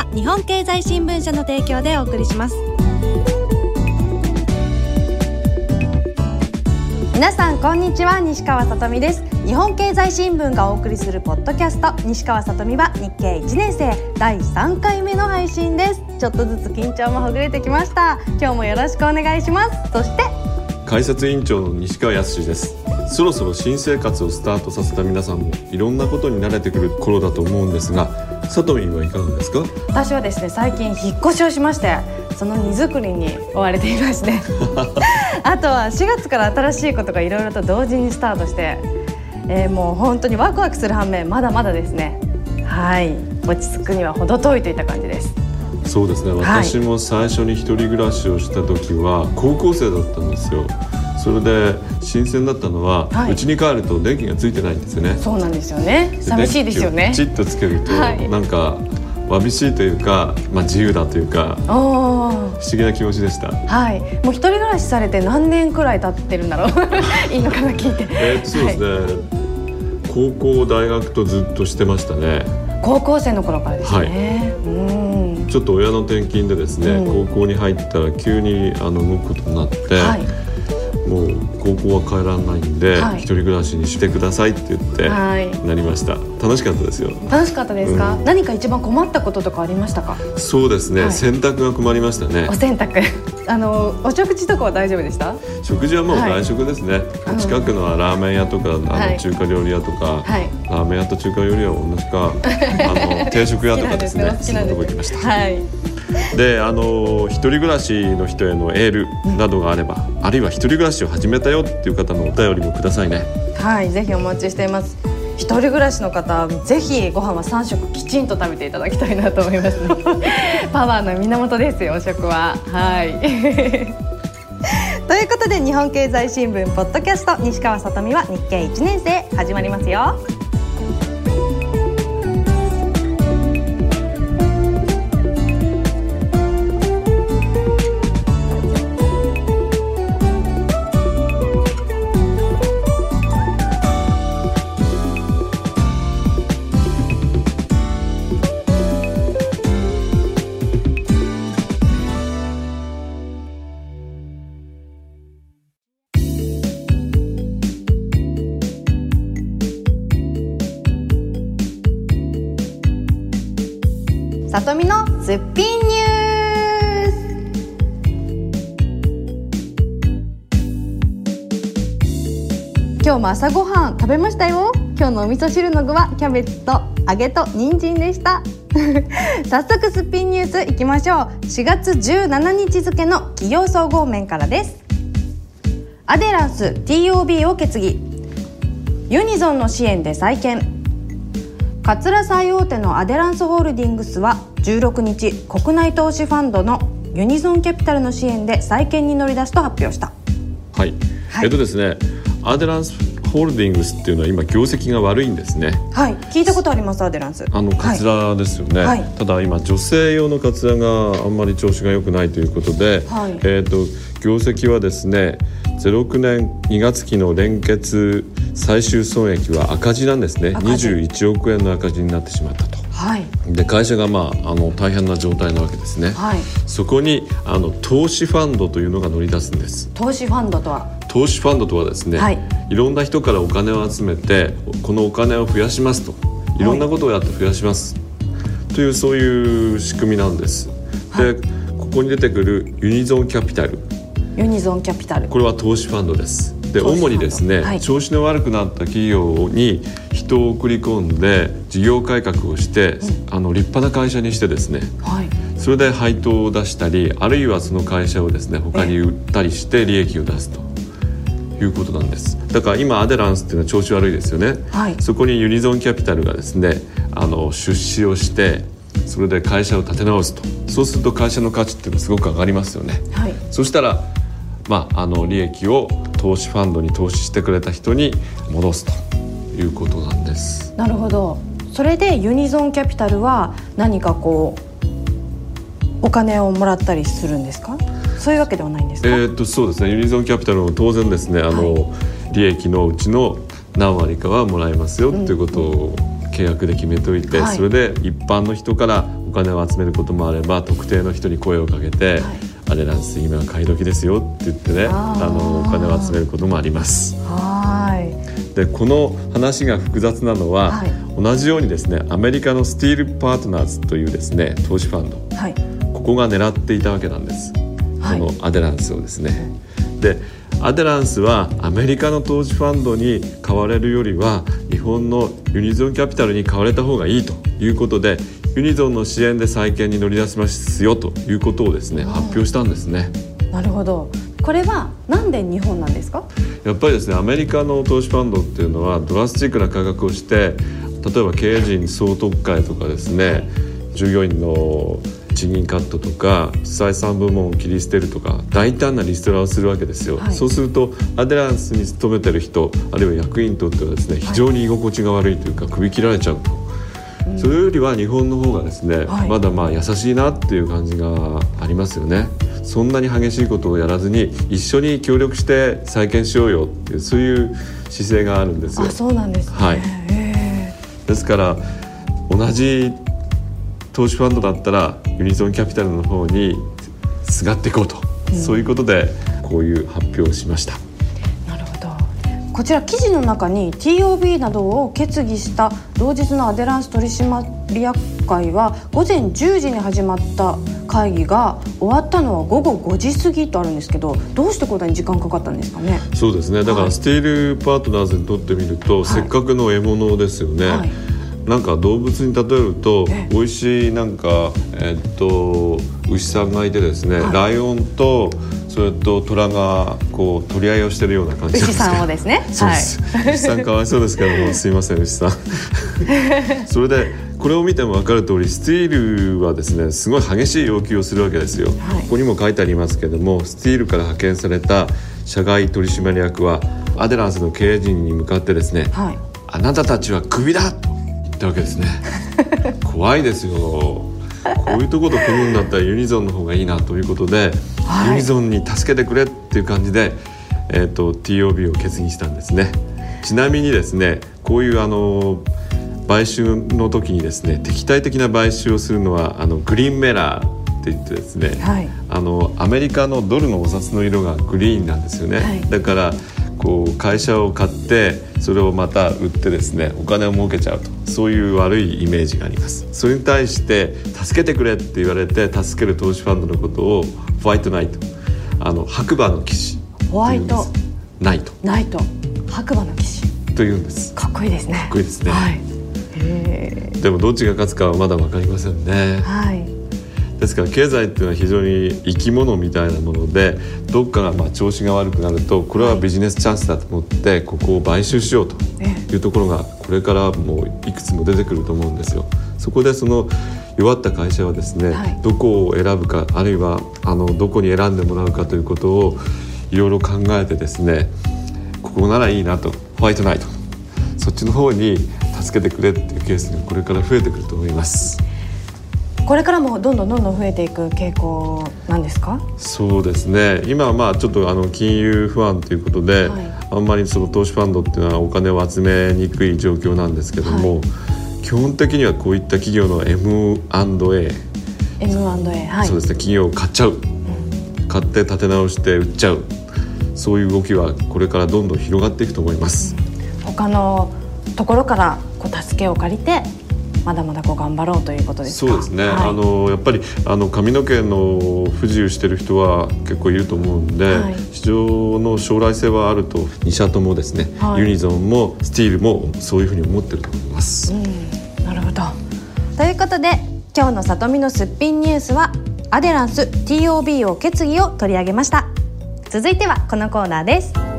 は日本経済新聞社の提供でお送りします。皆さんこんにちは西川さとみです。日本経済新聞がお送りするポッドキャスト西川さとみは日経1年生第3回目の配信です。ちょっとずつ緊張もほぐれてきました。今日もよろしくお願いします。そして解説委員長の西川康です。そろそろ新生活をスタートさせた皆さんもいろんなことに慣れてくる頃だと思うんですがさとみんはいかがですか？私はですね最近引っ越しをしましてその荷造りに追われていまして。あとは4月から新しいことがいろいろと同時にスタートして、えー、もう本当にワクワクする反面まだまだですね。はい。落ち着くには程遠いといった感じです。そうですね。私も最初に一人暮らしをした時は高校生だったんですよそれで新鮮だったのはうち、はい、に帰ると電気がついてないんですよね。そうなんですよね。寂しいですよね。チッとつけると、はい、なんかわびしいというか、まあ、自由だというか不思議な気持ちでした。はい。もう一人暮らしされて何年くらい経ってるんだろう。いいのかな聞いて。えー、そうですね、はい、高校大学とずっとしてましたね。高校生の頃からですね、はい、うん。ちょっと親の転勤でですね、うん、高校に入ったら急にあの動くことになって、はいもう高校は帰らないんで、はい、一人暮らしにしてくださいって言ってなりました、はい、楽しかったですよ。楽しかったですか、うん、何か一番困ったこととかありましたか？そうですね、はい、洗濯が困りましたね。お洗濯。あのお食事とかは大丈夫でした？食事はもう外食ですね、近くのはラーメン屋とかあの中華料理屋とか、ラーメン屋と中華料理屋は同じかあの 定食屋とかですね。そんなとこ行きました。はいであの一人暮らしの人へのエールなどがあれば、うん、あるいは一人暮らしを始めたよっていう方のお便りもくださいね。はいぜひお待ちしています。一人暮らしの方ぜひご飯は3食きちんと食べていただきたいなと思います、ね、パワーの源ですよ食は。はい。ということで日本経済新聞ポッドキャスト西川さとみは日経1年生始まりますよさとみのすっぴんニュース。今日も朝ごはん食べましたよ。今日のお味噌汁の具はキャベツと揚げと人参でした。早速すっぴんニュースいきましょう。4月17日付の企業総合面からです。アデランス TOB を決議ユニゾンの支援で再建。桂最大手のアデランスホールディングスは16日国内投資ファンドのユニゾンキャピタルの支援で再建に乗り出すと発表した。はい、はい、えっとですねアデランスホールディングスっていうのは今業績が悪いんですね。はい。聞いたことありますアデランス。あのカツラですよね、はい、ただ今女性用のカツラがあんまり調子が良くないということで、はい、えっ、と業績はですね09年2月期の連結最終損益は赤字なんですね。21億円の赤字になってしまったと。はい、で会社が、まあ、あの大変な状態なわけですね、はい、そこにあの投資ファンドというのが乗り出すんです。投資ファンドとは？投資ファンドとはですね、はい、いろんな人からお金を集めてこのお金を増やしますと。い。ろんなことをやって増やします、というそういう仕組みなんです、でここに出てくるユニゾンキャピタル。ユニゾンキャピタル。これは投資ファンドですで主にですね、はい、調子の悪くなった企業に人を送り込んで事業改革をして、うん、あの立派な会社にしてですね、はい、それで配当を出したりあるいはその会社をですね他に売ったりして利益を出すということなんです。だから今アデランスっていうのは調子悪いですよね、はい、そこにユニゾンキャピタルがですねあの出資をしてそれで会社を立て直すと。そうすると会社の価値っていうのはすごく上がりますよね、はい、そしたらまあ、あの利益を投資ファンドに投資してくれた人に戻すということなんです。なるほど。それでユニゾンキャピタルは何かこうお金をもらったりするんですか？そういうわけではないんですか、えー、とそうですね。ユニゾンキャピタルも当然ですね。あの、はい、利益のうちの何割かはもらえますよっていうことを契約で決めておいて、はい、それで一般の人からお金を集めることもあれば特定の人に声をかけて、はいアデランス今は買い時ですよって言ってねあのお金を集めることもあります。はい。でこの話が複雑なのは、はい、同じようにですねアメリカのスティールパートナーズというですね投資ファンド、はい、ここが狙っていたわけなんです、はい、このアデランスをですね。でアデランスはアメリカの投資ファンドに買われるよりは日本のユニゾンキャピタルに買われた方がいいということでユニゾンの支援で再建に乗り出しますよということをですね発表したんですね。なるほど。これはなんで日本なんですか？やっぱりですねアメリカの投資ファンドっていうのはドラスチックな価格をして例えば経営陣総特会とかですね従業員の賃金カットとか採算部門を切り捨てるとか大胆なリストラをするわけですよ、はい、そうするとアデランスに勤めてる人あるいは役員にとってはですね非常に居心地が悪いというか首切られちゃうとそれよりは日本の方がですね、はい、まだまあ優しいなっていう感じがありますよね。そんなに激しいことをやらずに一緒に協力して再建しようよっていうそういう姿勢があるんですよ。そうなんです、ね、はい。ですから同じ投資ファンドだったらユニゾンキャピタルの方にすがっていこうと、うん、そういうことでこういう発表をしました。こちら記事の中に TOB などを決議した同日のアデランス取締役会は午前10時に始まった会議が終わったのは午後5時過ぎとあるんですけどどうしてこんなに時間かかったんですかね？そうですね。だからスティールパートナーズにとってみると、はい、せっかくの獲物ですよね、はい、なんか動物に例えると美味しいなんかえっと牛さんがいてですね、はい、ライオンとそれと虎がこう取り合いをしてるような感じ牛さんをですね。そうです、はい、牛さんかわいそうですけども すいません牛さん。それでこれを見ても分かる通りスティールはですねすごい激しい要求をするわけですよ、はい、ここにも書いてありますけどもスティールから派遣された社外取締役はアデランスの経営陣に向かってですね、はい、あなたたちはクビだったわけですね。怖いですよ。こういうところと組むんだったらユニゾンの方がいいなということで、はい、ユニゾンに助けてくれっていう感じで、えーと、TOB を決議したんですね。ちなみにですねこういうあの買収の時にですね敵対的な買収をするのはあのグリーンメラーって言ってですね、はい、あのアメリカのドルのお札の色がグリーンなんですよね、はい、だからこう会社を買ってそれをまた売ってですねお金を儲けちゃうと。そういう悪いイメージがあります。それに対して助けてくれって言われて助ける投資ファンドのことをホワイトナイトあの白馬の騎士ホワイト。ナイト。ナイト。白馬の騎士。というんです。かっこいいですね。かっこいいですね、はい、でもどっちが勝つかはまだわかりませんね。はいですから経済っていうのは非常に生き物みたいなものでどっかがまあ調子が悪くなるとこれはビジネスチャンスだと思ってここを買収しようというところがこれからもういくつも出てくると思うんですよ。そこでその弱った会社はですね、はい、どこを選ぶかあるいはあのどこに選んでもらうかということをいろいろ考えてですねここならいいなとホワイトナイトそっちの方に助けてくれっていうケースがこれから増えてくると思います。これからもどんどんどんどん増えていく傾向なんですか？そうですね。今はまあちょっとあの金融不安ということで、はい、あんまりその投資ファンドっていうのはお金を集めにくい状況なんですけども、はい、基本的にはこういった企業の M&A M&A、はい、そうですね。企業を買っちゃう、うん、買って立て直して売っちゃう。そういう動きはこれからどんどん広がっていくと思います、うん、他のところからこう助けを借りてまだまだこう頑張ろうということですそうですね、はい、あのやっぱりあの髪の毛の不自由してる人は結構いると思うんで、はい、市場の将来性はあると。2社ともですね、はい、ユニゾンもスティールもそういうふうに思ってると思います。うん、なるほど。ということで今日の里見のすっぴんニュースはアデランス TOB を決議を取り上げました。続いてはこのコーナーです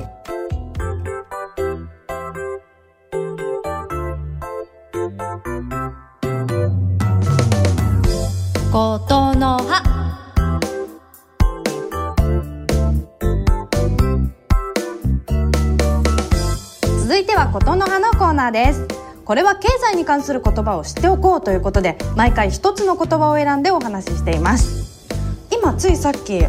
はことの葉のコーナーです。これは経済に関する言葉を知っておこうということで毎回一つの言葉を選んでお話ししています。今ついさっき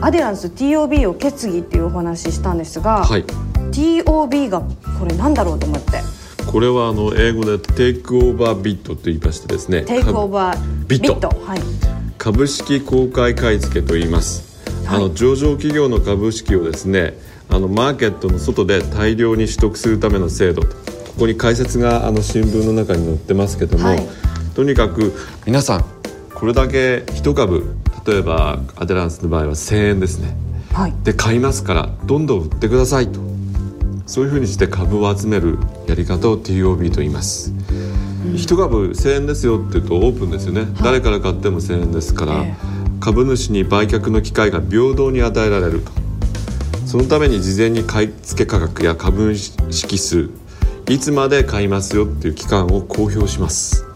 アデランス TOB を決議っていうお話ししたんですが、はい、TOB がこれなんだろうと思って。これはあの英語でテイクオーバービットと言いましてですね。テイクオーバービット。はい、株式公開買い付けと言います、はい、あの上場企業の株式をですねあのマーケットの外で大量に取得するための制度と。ここに解説があの新聞の中に載ってますけども、はい、とにかく皆さんこれだけ一株例えばアデランスの場合は1,000円ですね、はい、で買いますからどんどん売ってくださいと。そういうふうにして株を集めるやり方を TOB と言います。一株1,000円ですよって言うとオープンですよね、はい、誰から買っても1,000円ですから、えー、株主に売却の機会が平等に与えられるとそのために事前に買い付け価格や株式数いつまで買いますよっていう期間を公表します。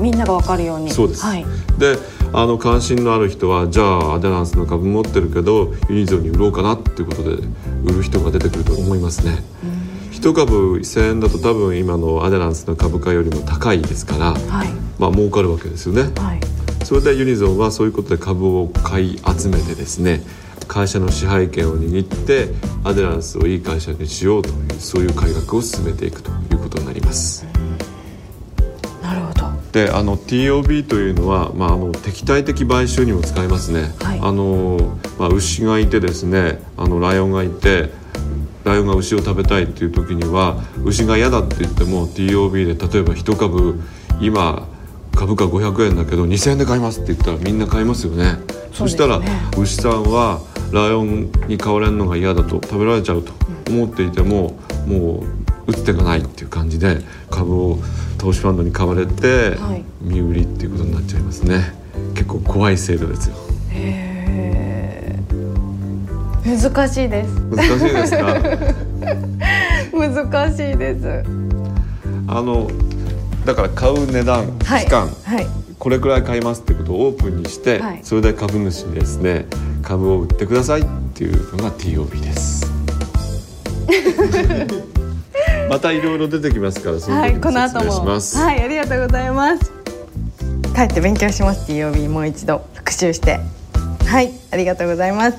みんなが分かるように。そうです、はい、であの関心のある人はじゃあアデランスの株持ってるけどユニゾンに売ろうかなっていうことで売る人が出てくると思いますね。一株1,000円だと多分今のアデランスの株価よりも高いですから、はい、まあ儲かるわけですよね。はい、それでユニゾンはそういうことで株を買い集めてですね会社の支配権を握ってアデランスをいい会社にしようというそういう改革を進めていくということになります。であの TOB というのは、まあ、あの敵対的買収にも使えますね、はい、あのまあ、牛がいてですねあのライオンがいてライオンが牛を食べたいっていう時には牛が嫌だって言っても TOB で例えば1株今株価500円だけど2000円で買いますって言ったらみんな買いますよね、ね、そしたら牛さんはライオンに買われるのが嫌だと食べられちゃうと思っていても、もう打つ手がないっていう感じで株を投資ファンドに買われて、はい、身売りっていうことになっちゃいますね。結構怖い制度ですよ。へ難しいです。難しいですか？難しいです。あのだから買う値段、はい、期間、はい、これくらい買いますってことをオープンにして、はい、それで株主にですね株を売ってくださいっていうのが TOB です。またいろいろ出てきますからその時に説明します、はい、はい、ありがとうございます。帰って勉強します TOB もう一度復習して。はいありがとうございます。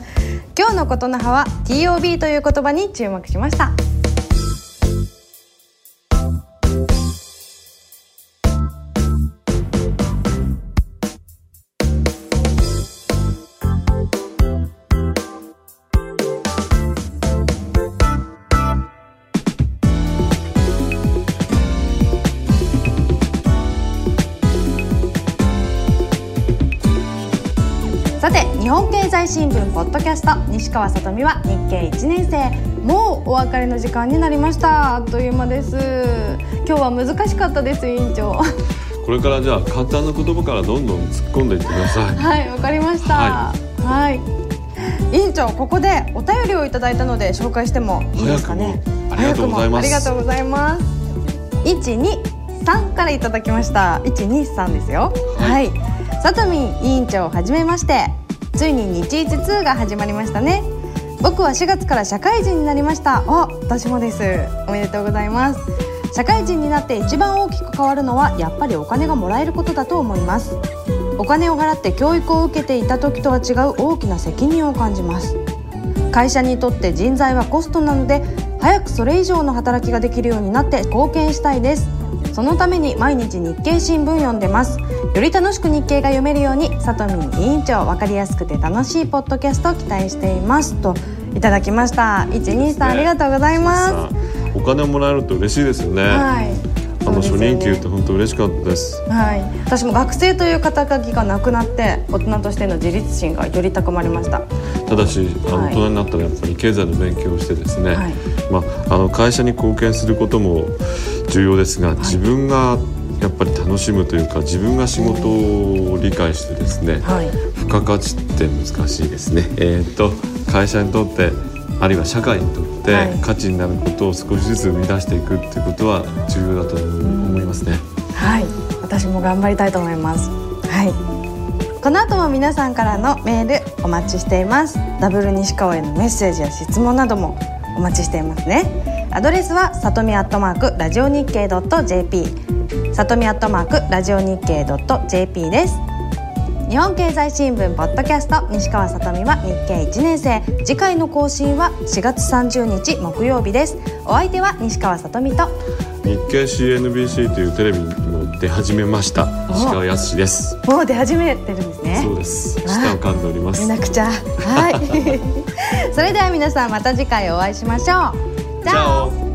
今日のことの葉は TOB という言葉に注目しました日本経済新聞ポッドキャスト西川さとみは日経1年生もうお別れの時間になりました。あっという間です。今日は難しかったです委員長。これからじゃあ簡単な言葉からどんどん突っ込んでいってください。はいわかりました。はい、はい、委員長ここでお便りをいただいたので紹介してもいいですかね？ありがとうございます。ありがとうございます。一二三からいただきました。一二三ですよ。はい、はい、さとみん委員長はじめましてついに日一2が始まりましたね。僕は4月から社会人になりました。あ私もです。おめでとうございます。社会人になって一番大きく変わるのはやっぱりお金がもらえることだと思います。お金を払って教育を受けていた時とは違う大きな責任を感じます。会社にとって人材はコストなので早くそれ以上の働きができるようになって貢献したいです。そのために毎日日経新聞読んでます。より楽しく日経が読めるようにさとみん委員長分かりやすくて楽しいポッドキャストを期待しています。といただきました。一二さんありがとうございます。お金もらえると嬉しいですよね。はい。あの初任給って本当嬉しかったです。はい、私も学生という肩書きがなくなって大人としての自立心がより高まりました。ただしあの、大人になったらやっぱり経済の勉強をしてですね、はい、まああの会社に貢献することも重要ですが、自分がやっぱり楽しむというか自分が仕事を理解してですね、はい、付加価値って難しいですね。えー、っと会社にとってあるいは社会にとって価値になることを少しずつ生み出していくっていうことは重要だと思いますね。はい、私も頑張りたいと思います。はい。この後も皆さんからのメールお待ちしています。ダブル西川へのメッセージや質問などもお待ちしていますね。アドレスはさとみアットマークラジオ日経 .jp さとみアットマークラジオ日経 .jp です。日本経済新聞ポッドキャスト西川さとみは日経1年生。次回の更新は4月30日木曜日です。お相手は西川さとみと。日経 CNBC というテレビにも出始めました。石川康です。もう出始めてるんですね。そうです。舌を噛んでおります。めなくちゃ。はい。それでは皆さんまた次回お会いしましょう。じゃあ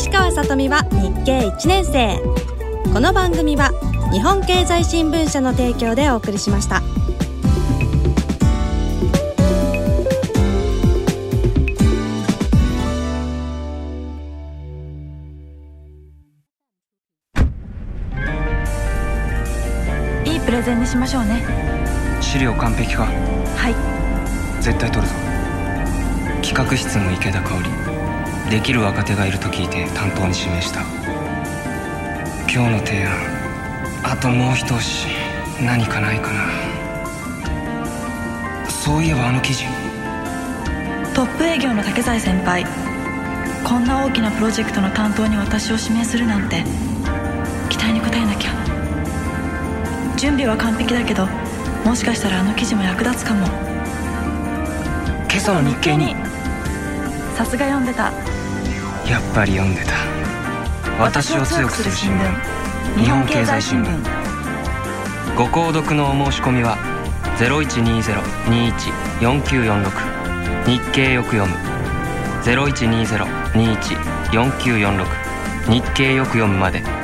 西川さとみは日経1年生。この番組は日本経済新聞社の提供でお送りしました。いいプレゼンにしましょうね。資料完璧か？はい。絶対取るぞ。企画室の池田香織できる若手がいると聞いて担当に指名した。今日の提案あともう一押し。何かないかな。そういえばあの記事。トップ営業の竹財先輩。こんな大きなプロジェクトの担当に私を指名するなんて。期待に応えなきゃ。準備は完璧だけどもしかしたらあの記事も役立つかも。今朝の日経に。さすが読んでたやっぱり読んでた。私を強くする新聞。日本経済新聞。ご購読のお申し込みは0120-21-4946日経よく読む。0120-21-4946日経よく読むまで。